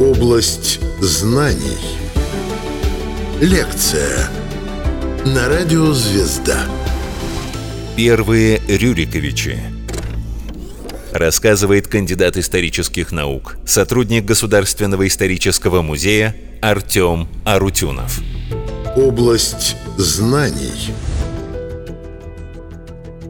Область знаний. Лекция на радио «Звезда». Первые Рюриковичи. Рассказывает кандидат исторических наук, сотрудник Государственного исторического музея Артем Арутюнов. Область знаний.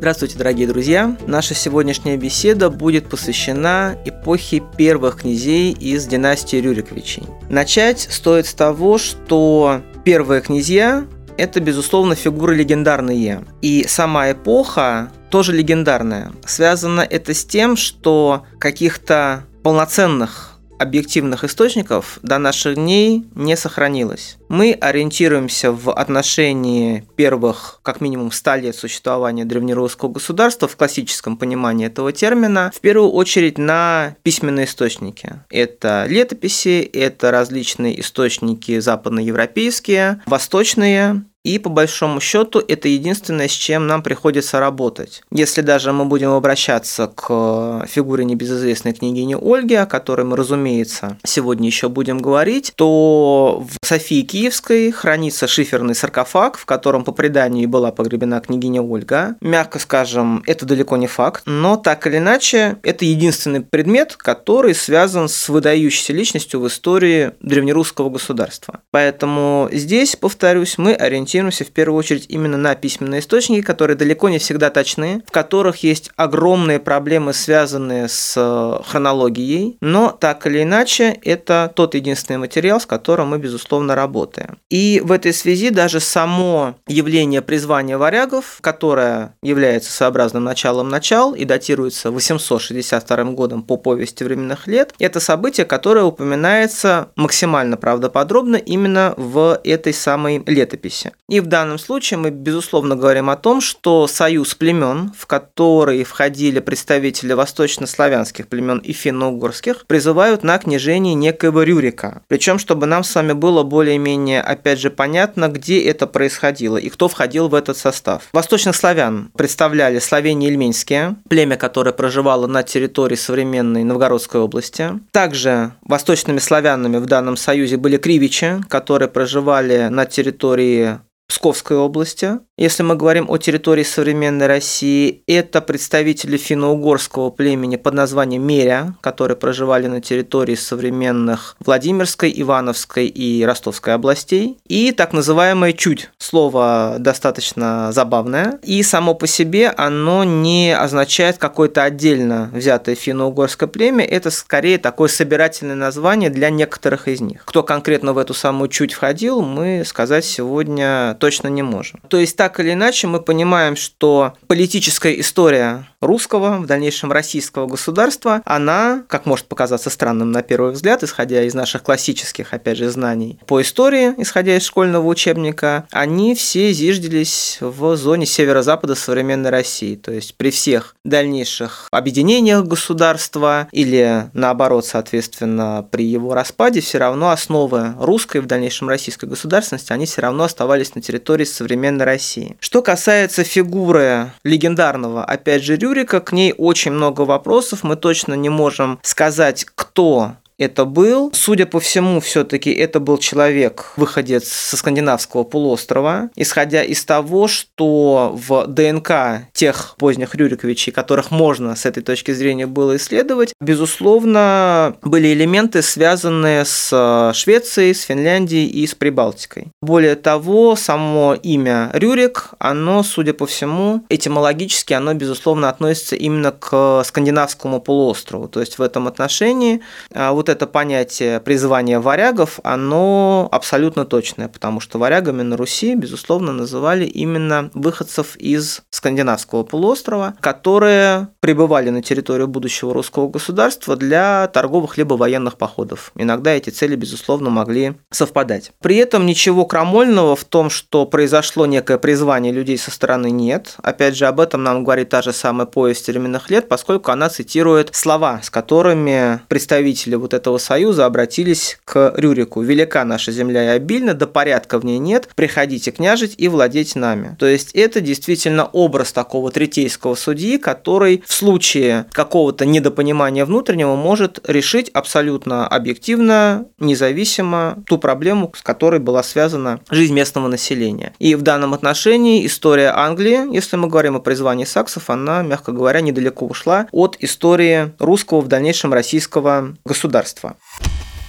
Здравствуйте, дорогие друзья! Наша сегодняшняя беседа будет посвящена эпохе первых князей из династии Рюриковичей. Начать стоит с того, что первые князья – это, безусловно, фигуры легендарные. И сама эпоха тоже легендарная. Связано это с тем, что каких-то полноценных объективных источников до наших дней не сохранилось. Мы ориентируемся в отношении первых, как минимум, 100 лет существования древнерусского государства в классическом понимании этого термина, в первую очередь на письменные источники. Это летописи, это различные источники западноевропейские, восточные, и по большому счету это единственное, с чем нам приходится работать. Если даже мы будем обращаться к фигуре небезызвестной княгини Ольги, о которой мы, разумеется, сегодня еще будем говорить, то в Софии Киевской хранится шиферный саркофаг, в котором по преданию была погребена княгиня Ольга. Мягко скажем, это далеко не факт, но так или иначе, это единственный предмет, который связан с выдающейся личностью в истории древнерусского государства. Поэтому здесь, повторюсь, мы ориентируемся ориентируемся в первую очередь именно на письменные источники, которые далеко не всегда точны, в которых есть огромные проблемы, связанные с э, хронологией, но так или иначе это тот единственный материал, с которым мы, безусловно, работаем. И в этой связи даже само явление призвания варягов, которое является своеобразным началом начал и датируется 862 годом по повести временных лет, это событие, которое упоминается максимально правдоподробно именно в этой самой летописи. И в данном случае мы, безусловно, говорим о том, что союз племен, в который входили представители восточнославянских племен и финно-угорских, призывают на княжение некоего Рюрика. Причем, чтобы нам с вами было более-менее, опять же, понятно, где это происходило и кто входил в этот состав. Восточных славян представляли славяне ильменские, племя, которое проживало на территории современной Новгородской области. Также восточными славянами в данном союзе были кривичи, которые проживали на территории Псковской области. Если мы говорим о территории современной России, это представители финно-угорского племени под названием Меря, которые проживали на территории современных Владимирской, Ивановской и Ростовской областей. И так называемое чуть. Слово достаточно забавное. И само по себе оно не означает какое-то отдельно взятое финно-угорское племя. Это скорее такое собирательное название для некоторых из них. Кто конкретно в эту самую чуть входил, мы сказать сегодня точно не можем. То есть так или иначе мы понимаем, что политическая история русского, в дальнейшем российского государства, она, как может показаться странным на первый взгляд, исходя из наших классических, опять же, знаний по истории, исходя из школьного учебника, они все зиждились в зоне северо-запада современной России. То есть при всех дальнейших объединениях государства или наоборот, соответственно, при его распаде, все равно основы русской, в дальнейшем российской государственности, они все равно оставались на территории современной России. Что касается фигуры легендарного, опять же, Рюрика, к ней очень много вопросов, мы точно не можем сказать, кто это был. Судя по всему, все-таки это был человек, выходец со скандинавского полуострова, исходя из того, что в ДНК тех поздних Рюриковичей, которых можно с этой точки зрения было исследовать, безусловно, были элементы, связанные с Швецией, с Финляндией и с Прибалтикой. Более того, само имя Рюрик, оно, судя по всему, этимологически, оно, безусловно, относится именно к скандинавскому полуострову. То есть в этом отношении а, вот это понятие призвания варягов, оно абсолютно точное, потому что варягами на Руси, безусловно, называли именно выходцев из скандинавского полуострова, которые прибывали на территорию будущего русского государства для торговых либо военных походов. Иногда эти цели, безусловно, могли совпадать. При этом ничего крамольного в том, что произошло некое призвание людей со стороны нет. Опять же, об этом нам говорит та же самая повесть временных лет, поскольку она цитирует слова, с которыми представители вот этого союза обратились к Рюрику. «Велика наша земля и обильна, да порядка в ней нет, приходите княжить и владеть нами». То есть это действительно образ такого третейского судьи, который в случае какого-то недопонимания внутреннего может решить абсолютно объективно, независимо ту проблему, с которой была связана жизнь местного населения. И в данном отношении история Англии, если мы говорим о призвании саксов, она, мягко говоря, недалеко ушла от истории русского, в дальнейшем российского государства.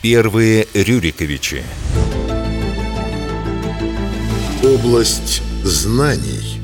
Первые Рюриковичи. Область знаний.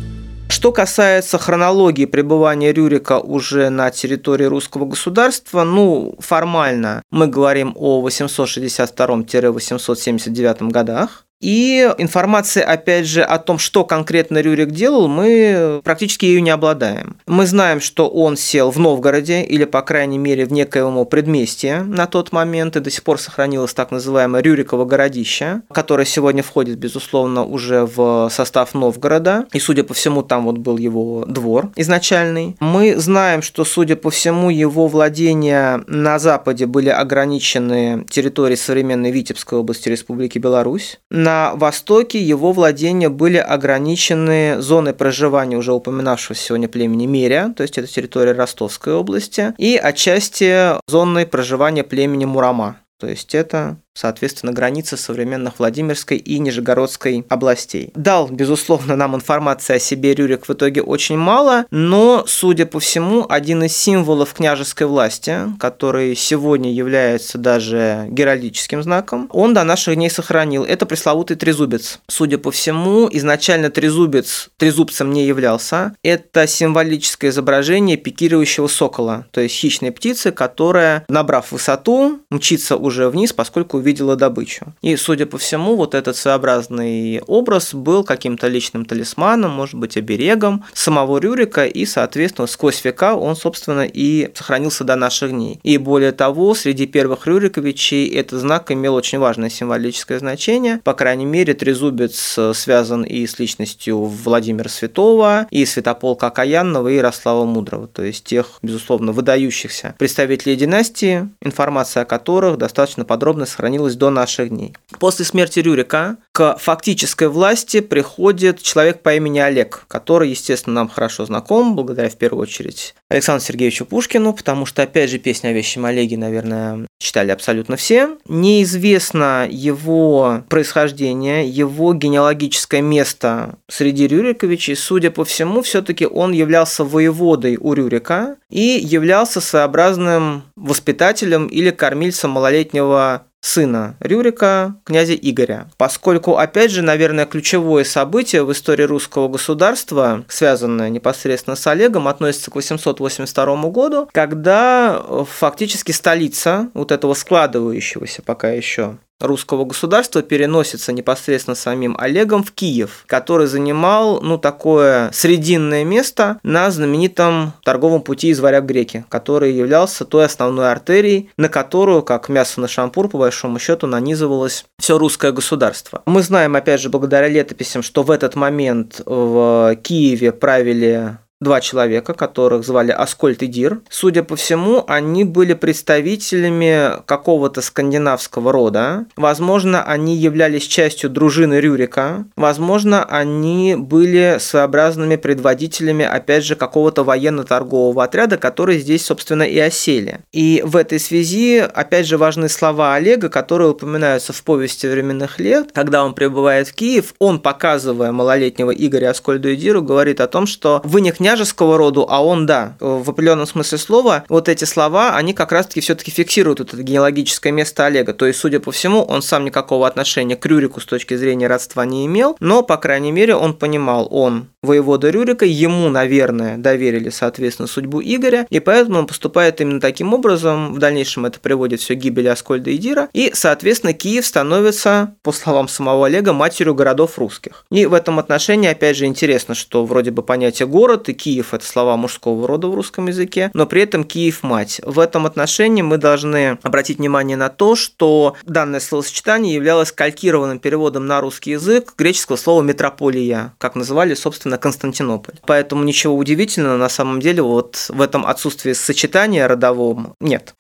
Что касается хронологии пребывания Рюрика уже на территории русского государства, ну, формально мы говорим о 862-879 годах, и информации, опять же, о том, что конкретно Рюрик делал, мы практически ее не обладаем. Мы знаем, что он сел в Новгороде, или, по крайней мере, в некоем предместье на тот момент, и до сих пор сохранилось так называемое Рюриково городище, которое сегодня входит, безусловно, уже в состав Новгорода, и, судя по всему, там вот был его двор изначальный. Мы знаем, что, судя по всему, его владения на западе были ограничены территорией современной Витебской области Республики Беларусь, на востоке его владения были ограничены зоной проживания уже упоминавшегося сегодня племени Меря, то есть это территория Ростовской области, и отчасти зоной проживания племени Мурама. То есть это соответственно, границы современных Владимирской и Нижегородской областей. Дал, безусловно, нам информации о себе Рюрик в итоге очень мало, но, судя по всему, один из символов княжеской власти, который сегодня является даже геральдическим знаком, он до наших дней сохранил. Это пресловутый трезубец. Судя по всему, изначально трезубец трезубцем не являлся. Это символическое изображение пикирующего сокола, то есть хищной птицы, которая, набрав высоту, мчится уже вниз, поскольку увидела добычу. И, судя по всему, вот этот своеобразный образ был каким-то личным талисманом, может быть, оберегом самого Рюрика, и, соответственно, сквозь века он, собственно, и сохранился до наших дней. И более того, среди первых Рюриковичей этот знак имел очень важное символическое значение. По крайней мере, трезубец связан и с личностью Владимира Святого, и Святополка Окаянного, и Ярослава Мудрого, то есть тех, безусловно, выдающихся представителей династии, информация о которых достаточно подробно сохранилась сохранилось до наших дней. После смерти Рюрика к фактической власти приходит человек по имени Олег, который, естественно, нам хорошо знаком, благодаря в первую очередь Александру Сергеевичу Пушкину, потому что, опять же, песня о вещем Олеге, наверное, читали абсолютно все. Неизвестно его происхождение, его генеалогическое место среди Рюриковичей. Судя по всему, все-таки он являлся воеводой у Рюрика и являлся своеобразным воспитателем или кормильцем малолетнего сына Рюрика, князя Игоря. Поскольку, опять же, наверное, ключевое событие в истории русского государства, связанное непосредственно с Олегом, относится к 882 году, когда э, фактически столица вот этого складывающегося пока еще русского государства переносится непосредственно самим Олегом в Киев, который занимал, ну, такое срединное место на знаменитом торговом пути из Варяг Греки, который являлся той основной артерией, на которую, как мясо на шампур, по большому счету, нанизывалось все русское государство. Мы знаем, опять же, благодаря летописям, что в этот момент в Киеве правили два человека, которых звали Аскольд и Дир. Судя по всему, они были представителями какого-то скандинавского рода. Возможно, они являлись частью дружины Рюрика. Возможно, они были своеобразными предводителями, опять же, какого-то военно-торгового отряда, который здесь, собственно, и осели. И в этой связи, опять же, важны слова Олега, которые упоминаются в повести временных лет. Когда он прибывает в Киев, он, показывая малолетнего Игоря Аскольду и Диру, говорит о том, что вы не княжеского роду, а он, да, в определенном смысле слова, вот эти слова, они как раз-таки все-таки фиксируют это генеалогическое место Олега. То есть, судя по всему, он сам никакого отношения к Рюрику с точки зрения родства не имел, но, по крайней мере, он понимал, он воевода Рюрика, ему, наверное, доверили, соответственно, судьбу Игоря, и поэтому он поступает именно таким образом. В дальнейшем это приводит все к гибели Аскольда и Дира, и, соответственно, Киев становится, по словам самого Олега, матерью городов русских. И в этом отношении, опять же, интересно, что вроде бы понятие город и Киев – это слова мужского рода в русском языке, но при этом Киев – мать. В этом отношении мы должны обратить внимание на то, что данное словосочетание являлось калькированным переводом на русский язык греческого слова «метрополия», как называли, собственно, Константинополь. Поэтому ничего удивительного на самом деле вот в этом отсутствии сочетания родовом нет.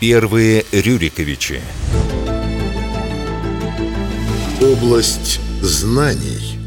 Первые Рюриковичи. Область знаний.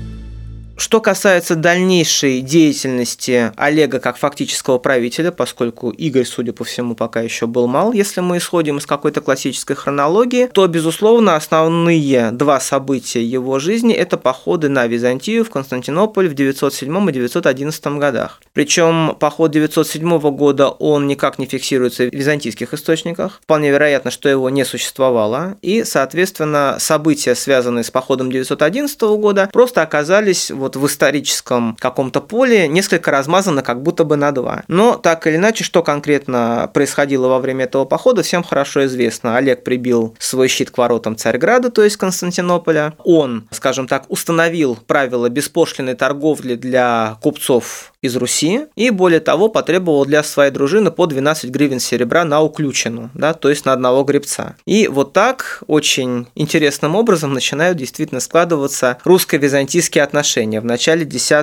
Что касается дальнейшей деятельности Олега как фактического правителя, поскольку Игорь, судя по всему, пока еще был мал, если мы исходим из какой-то классической хронологии, то, безусловно, основные два события его жизни – это походы на Византию в Константинополь в 907 и 911 годах. Причем поход 907 года он никак не фиксируется в византийских источниках. Вполне вероятно, что его не существовало. И, соответственно, события, связанные с походом 911 года, просто оказались вот в историческом каком-то поле несколько размазано как будто бы на два. Но так или иначе, что конкретно происходило во время этого похода, всем хорошо известно. Олег прибил свой щит к воротам Царьграда, то есть Константинополя. Он, скажем так, установил правила беспошлиной торговли для купцов из Руси, и более того, потребовал для своей дружины по 12 гривен серебра на уключину, да, то есть на одного гребца. И вот так очень интересным образом начинают действительно складываться русско-византийские отношения в начале X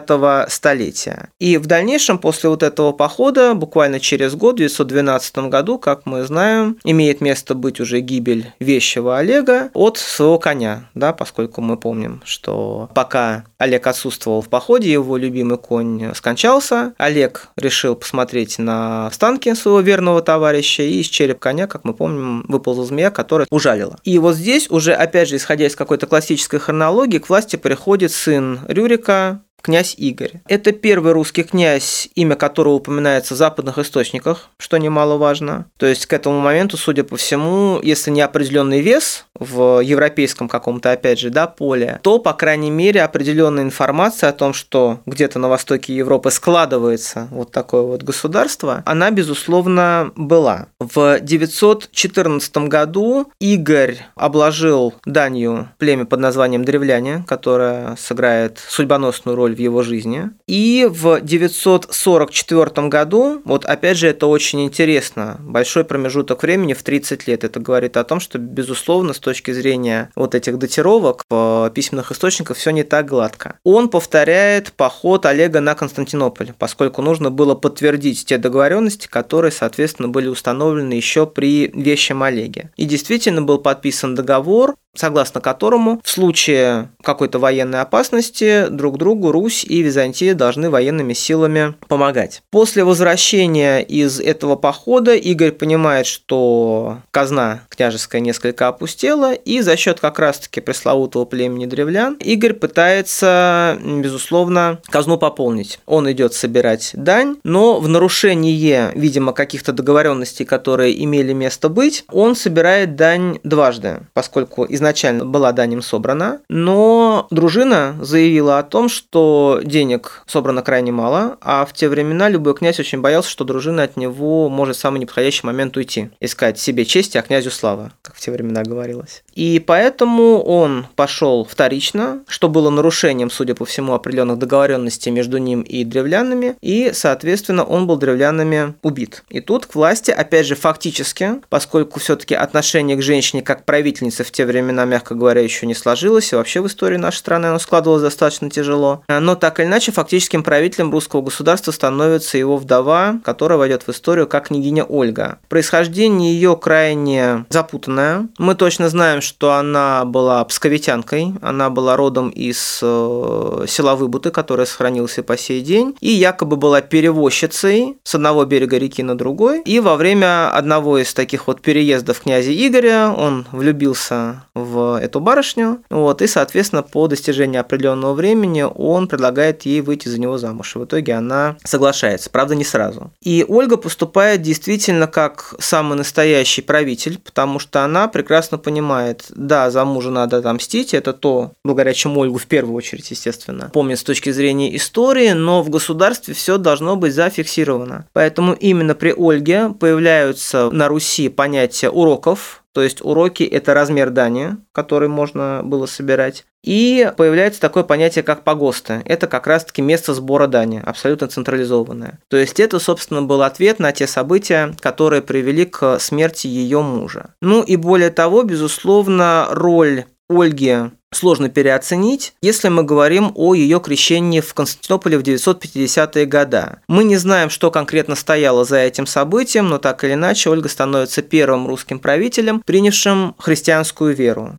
столетия. И в дальнейшем, после вот этого похода, буквально через год, в 912 году, как мы знаем, имеет место быть уже гибель вещего Олега от своего коня, да, поскольку мы помним, что пока Олег отсутствовал в походе, его любимый конь скончался, Олег решил посмотреть на останки своего верного товарища, и из череп коня, как мы помним, выползла змея, которая ужалила. И вот здесь уже, опять же, исходя из какой-то классической хронологии, к власти приходит сын Рюрика, музыка, князь Игорь. Это первый русский князь, имя которого упоминается в западных источниках, что немаловажно. То есть к этому моменту, судя по всему, если не определенный вес в европейском каком-то, опять же, да, поле, то, по крайней мере, определенная информация о том, что где-то на востоке Европы складывается вот такое вот государство, она, безусловно, была. В 914 году Игорь обложил данью племя под названием Древляне, которое сыграет судьбоносную роль в его жизни. И в 944 году, вот опять же это очень интересно, большой промежуток времени в 30 лет, это говорит о том, что, безусловно, с точки зрения вот этих датировок в письменных источниках все не так гладко. Он повторяет поход Олега на Константинополь, поскольку нужно было подтвердить те договоренности, которые, соответственно, были установлены еще при вещем Олеге. И действительно был подписан договор, согласно которому в случае какой-то военной опасности друг другу Русь и Византия должны военными силами помогать. После возвращения из этого похода Игорь понимает, что казна княжеская несколько опустела, и за счет как раз-таки пресловутого племени древлян Игорь пытается, безусловно, казну пополнить. Он идет собирать дань, но в нарушение, видимо, каких-то договоренностей, которые имели место быть, он собирает дань дважды, поскольку из изначально была данем собрана, но дружина заявила о том, что денег собрано крайне мало, а в те времена любой князь очень боялся, что дружина от него может в самый неподходящий момент уйти, искать себе чести, а князю слава, как в те времена говорилось. И поэтому он пошел вторично, что было нарушением, судя по всему, определенных договоренностей между ним и древлянами, и, соответственно, он был древлянами убит. И тут к власти, опять же, фактически, поскольку все-таки отношение к женщине как правительнице в те времена мягко говоря, еще не сложилось, и вообще в истории нашей страны оно складывалось достаточно тяжело. Но так или иначе, фактическим правителем русского государства становится его вдова, которая войдет в историю как княгиня Ольга. Происхождение ее крайне запутанное. Мы точно знаем, что она была псковитянкой, она была родом из э, села Выбуты, которое сохранилось и по сей день, и якобы была перевозчицей с одного берега реки на другой. И во время одного из таких вот переездов князя Игоря он влюбился в эту барышню, вот, и, соответственно, по достижении определенного времени он предлагает ей выйти за него замуж. И в итоге она соглашается, правда, не сразу. И Ольга поступает действительно как самый настоящий правитель, потому что она прекрасно понимает, да, за мужа надо отомстить, это то, благодаря чему Ольгу в первую очередь, естественно, помнит с точки зрения истории, но в государстве все должно быть зафиксировано. Поэтому именно при Ольге появляются на Руси понятия уроков, то есть уроки – это размер дани, который можно было собирать. И появляется такое понятие, как погосты. Это как раз-таки место сбора дани, абсолютно централизованное. То есть это, собственно, был ответ на те события, которые привели к смерти ее мужа. Ну и более того, безусловно, роль Ольги сложно переоценить, если мы говорим о ее крещении в Константинополе в 950-е годы. Мы не знаем, что конкретно стояло за этим событием, но так или иначе Ольга становится первым русским правителем, принявшим христианскую веру.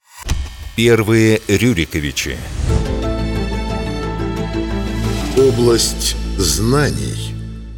Первые Рюриковичи. Область знаний.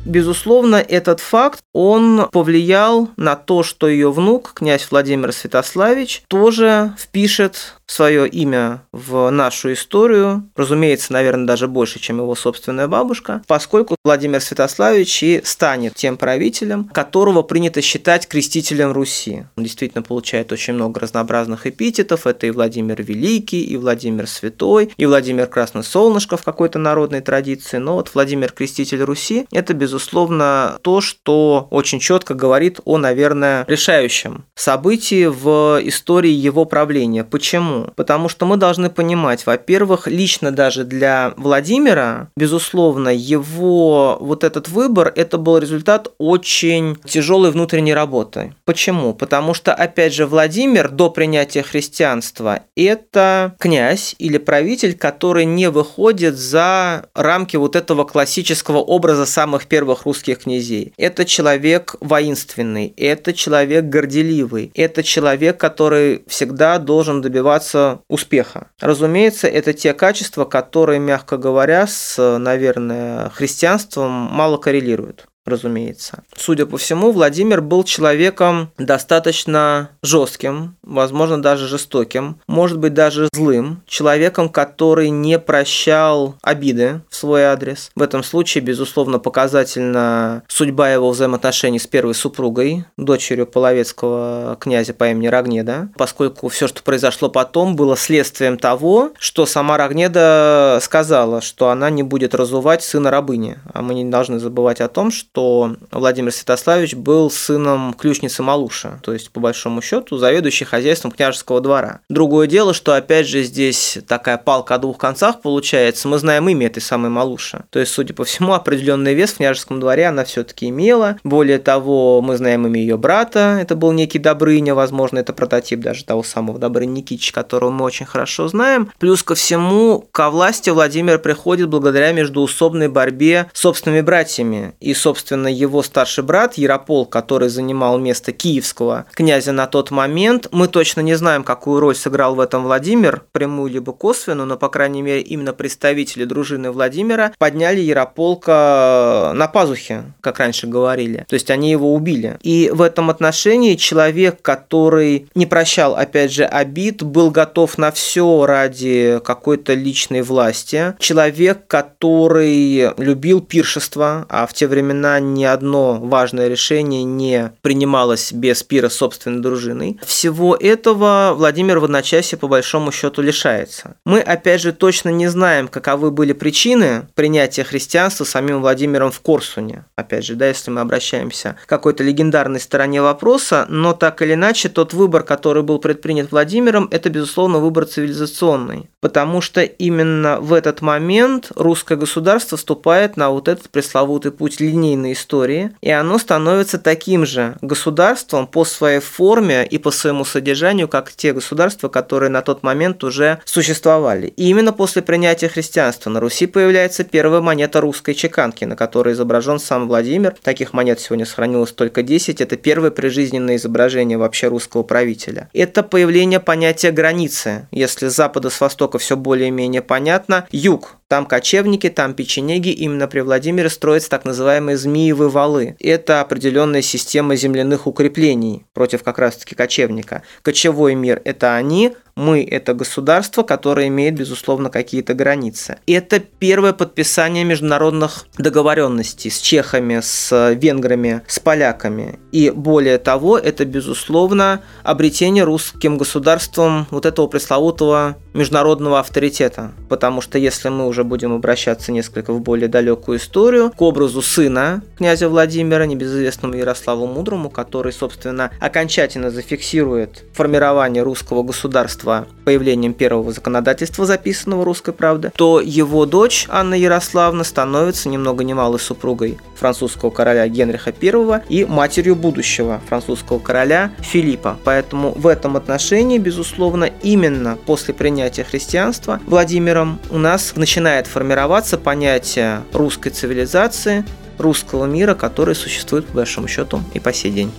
Безусловно, этот факт, он повлиял на то, что ее внук, князь Владимир Святославич, тоже впишет свое имя в нашу историю, разумеется, наверное, даже больше, чем его собственная бабушка, поскольку Владимир Святославич и станет тем правителем, которого принято считать крестителем Руси. Он действительно получает очень много разнообразных эпитетов. Это и Владимир Великий, и Владимир Святой, и Владимир Красное Солнышко в какой-то народной традиции. Но вот Владимир Креститель Руси – это, безусловно, то, что очень четко говорит о, наверное, решающем событии в истории его правления. Почему? Потому что мы должны понимать, во-первых, лично даже для Владимира, безусловно, его вот этот выбор, это был результат очень тяжелой внутренней работы. Почему? Потому что, опять же, Владимир до принятия христианства – это князь или правитель, который не выходит за рамки вот этого классического образа самых первых русских князей. Это человек воинственный, это человек горделивый, это человек, который всегда должен добиваться добиваться успеха. Разумеется, это те качества, которые, мягко говоря, с, наверное, христианством мало коррелируют разумеется. Судя по всему, Владимир был человеком достаточно жестким, возможно, даже жестоким, может быть, даже злым, человеком, который не прощал обиды в свой адрес. В этом случае, безусловно, показательна судьба его взаимоотношений с первой супругой, дочерью половецкого князя по имени Рогнеда, поскольку все, что произошло потом, было следствием того, что сама Рогнеда сказала, что она не будет разувать сына рабыни. А мы не должны забывать о том, что что Владимир Святославич был сыном ключницы Малуша, то есть, по большому счету, заведующий хозяйством княжеского двора. Другое дело, что, опять же, здесь такая палка о двух концах получается. Мы знаем имя этой самой Малуши. То есть, судя по всему, определенный вес в княжеском дворе она все-таки имела. Более того, мы знаем имя ее брата. Это был некий Добрыня, возможно, это прототип даже того самого Добрыни Никитича, которого мы очень хорошо знаем. Плюс ко всему, ко власти Владимир приходит благодаря междуусобной борьбе с собственными братьями и, собственно, собственно, его старший брат Яропол, который занимал место киевского князя на тот момент. Мы точно не знаем, какую роль сыграл в этом Владимир, прямую либо косвенную, но, по крайней мере, именно представители дружины Владимира подняли Ярополка на пазухе, как раньше говорили. То есть они его убили. И в этом отношении человек, который не прощал, опять же, обид, был готов на все ради какой-то личной власти. Человек, который любил пиршество, а в те времена ни одно важное решение не принималось без пира собственной дружиной. Всего этого Владимир в одночасье по большому счету лишается. Мы, опять же, точно не знаем, каковы были причины принятия христианства самим Владимиром в Корсуне. Опять же, да, если мы обращаемся к какой-то легендарной стороне вопроса, но так или иначе, тот выбор, который был предпринят Владимиром, это, безусловно, выбор цивилизационный. Потому что именно в этот момент русское государство вступает на вот этот пресловутый путь линейный длинной истории, и оно становится таким же государством по своей форме и по своему содержанию, как те государства, которые на тот момент уже существовали. И именно после принятия христианства на Руси появляется первая монета русской чеканки, на которой изображен сам Владимир. Таких монет сегодня сохранилось только 10. Это первое прижизненное изображение вообще русского правителя. Это появление понятия границы. Если с запада, с востока все более-менее понятно, юг там кочевники, там печенеги, именно при Владимире строятся так называемые змеевые валы. Это определенная система земляных укреплений против как раз-таки кочевника. Кочевой мир – это они, мы – это государство, которое имеет, безусловно, какие-то границы. Это первое подписание международных договоренностей с чехами, с венграми, с поляками. И более того, это, безусловно, обретение русским государством вот этого пресловутого международного авторитета. Потому что если мы уже будем обращаться несколько в более далекую историю, к образу сына князя Владимира, небезызвестному Ярославу Мудрому, который, собственно, окончательно зафиксирует формирование русского государства христианства появлением первого законодательства, записанного русской правды, то его дочь Анна Ярославна становится ни много ни мало супругой французского короля Генриха I и матерью будущего французского короля Филиппа. Поэтому в этом отношении, безусловно, именно после принятия христианства Владимиром у нас начинает формироваться понятие русской цивилизации, русского мира, который существует, по большому счету, и по сей день.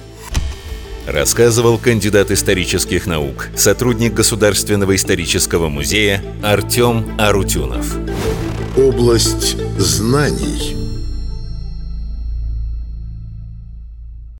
Рассказывал кандидат исторических наук, сотрудник Государственного исторического музея Артем Арутюнов. Область знаний –